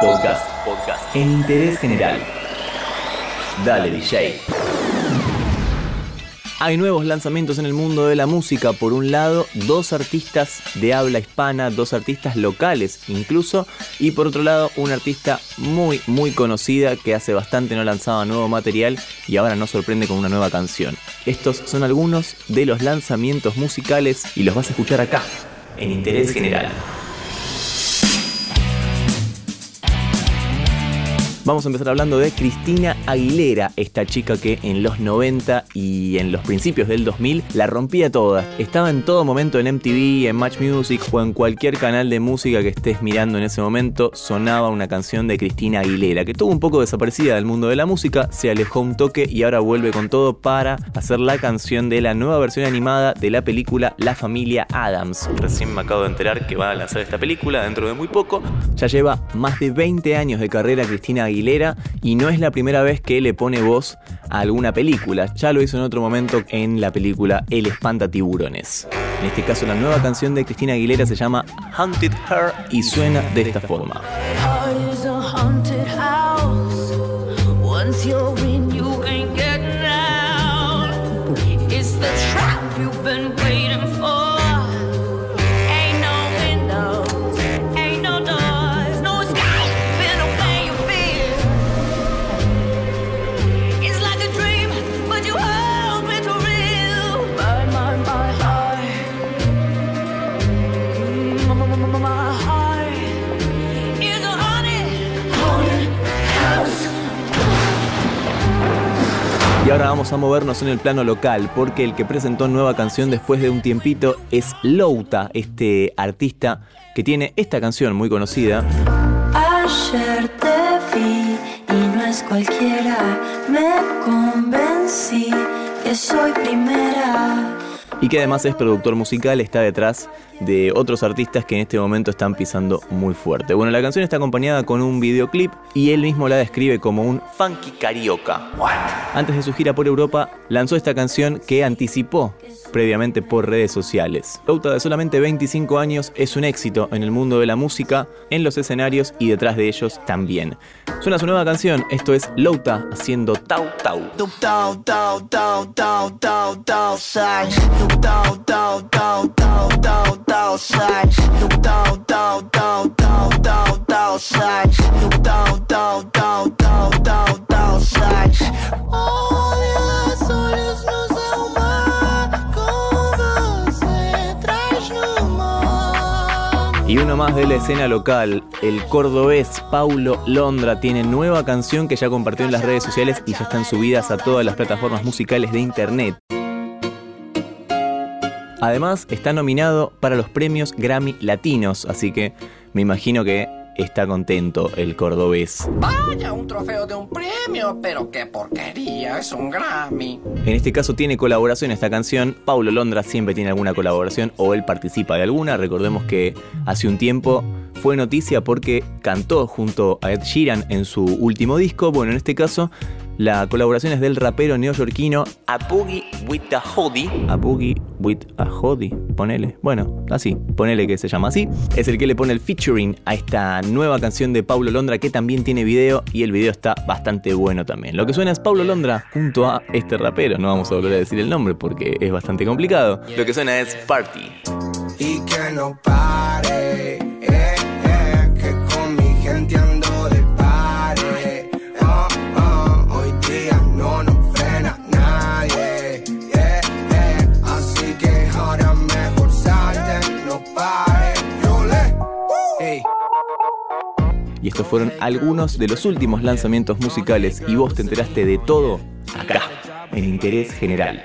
Podcast. Podcast. En interés general. Dale, DJ. Hay nuevos lanzamientos en el mundo de la música. Por un lado, dos artistas de habla hispana, dos artistas locales incluso. Y por otro lado, una artista muy, muy conocida que hace bastante no lanzaba nuevo material y ahora nos sorprende con una nueva canción. Estos son algunos de los lanzamientos musicales y los vas a escuchar acá, en Interés General. Vamos a empezar hablando de Cristina Aguilera, esta chica que en los 90 y en los principios del 2000 la rompía toda. Estaba en todo momento en MTV, en Match Music o en cualquier canal de música que estés mirando en ese momento, sonaba una canción de Cristina Aguilera, que estuvo un poco desaparecida del mundo de la música, se alejó un toque y ahora vuelve con todo para hacer la canción de la nueva versión animada de la película La familia Adams. Recién me acabo de enterar que va a lanzar esta película dentro de muy poco. Ya lleva más de 20 años de carrera Cristina Aguilera y no es la primera vez que le pone voz a alguna película. Ya lo hizo en otro momento en la película El espanta tiburones. En este caso la nueva canción de Cristina Aguilera se llama Hunted Her y suena de esta forma. Vamos a movernos en el plano local, porque el que presentó nueva canción después de un tiempito es Louta, este artista que tiene esta canción muy conocida. Ayer te vi y no es cualquiera, me convencí que soy primera y que además es productor musical, está detrás de otros artistas que en este momento están pisando muy fuerte. Bueno, la canción está acompañada con un videoclip y él mismo la describe como un funky carioca. Antes de su gira por Europa, lanzó esta canción que anticipó previamente por redes sociales. Louta de solamente 25 años es un éxito en el mundo de la música, en los escenarios y detrás de ellos también. Suena su nueva canción, esto es Louta haciendo Tau Tau. Y uno más de la escena local, el cordobés Paulo Londra tiene nueva canción que ya compartió en las redes sociales y ya están subidas a todas las plataformas musicales de internet. Además, está nominado para los premios Grammy Latinos, así que me imagino que está contento el cordobés. Vaya, un trofeo de un premio, pero qué porquería, es un Grammy. En este caso tiene colaboración esta canción. Paulo Londra siempre tiene alguna colaboración o él participa de alguna. Recordemos que hace un tiempo fue noticia porque cantó junto a Ed Sheeran en su último disco. Bueno, en este caso la colaboración es del rapero neoyorquino A Boogie with a Hoodie. A Boogie with a Hoodie, ponele. Bueno, así, ponele que se llama así. Es el que le pone el featuring a esta nueva canción de Paulo Londra que también tiene video y el video está bastante bueno también. Lo que suena es Paulo Londra junto a este rapero. No vamos a volver a decir el nombre porque es bastante complicado. Lo que suena es Party. Y que no pare, Y estos fueron algunos de los últimos lanzamientos musicales y vos te enteraste de todo acá, en Interés General.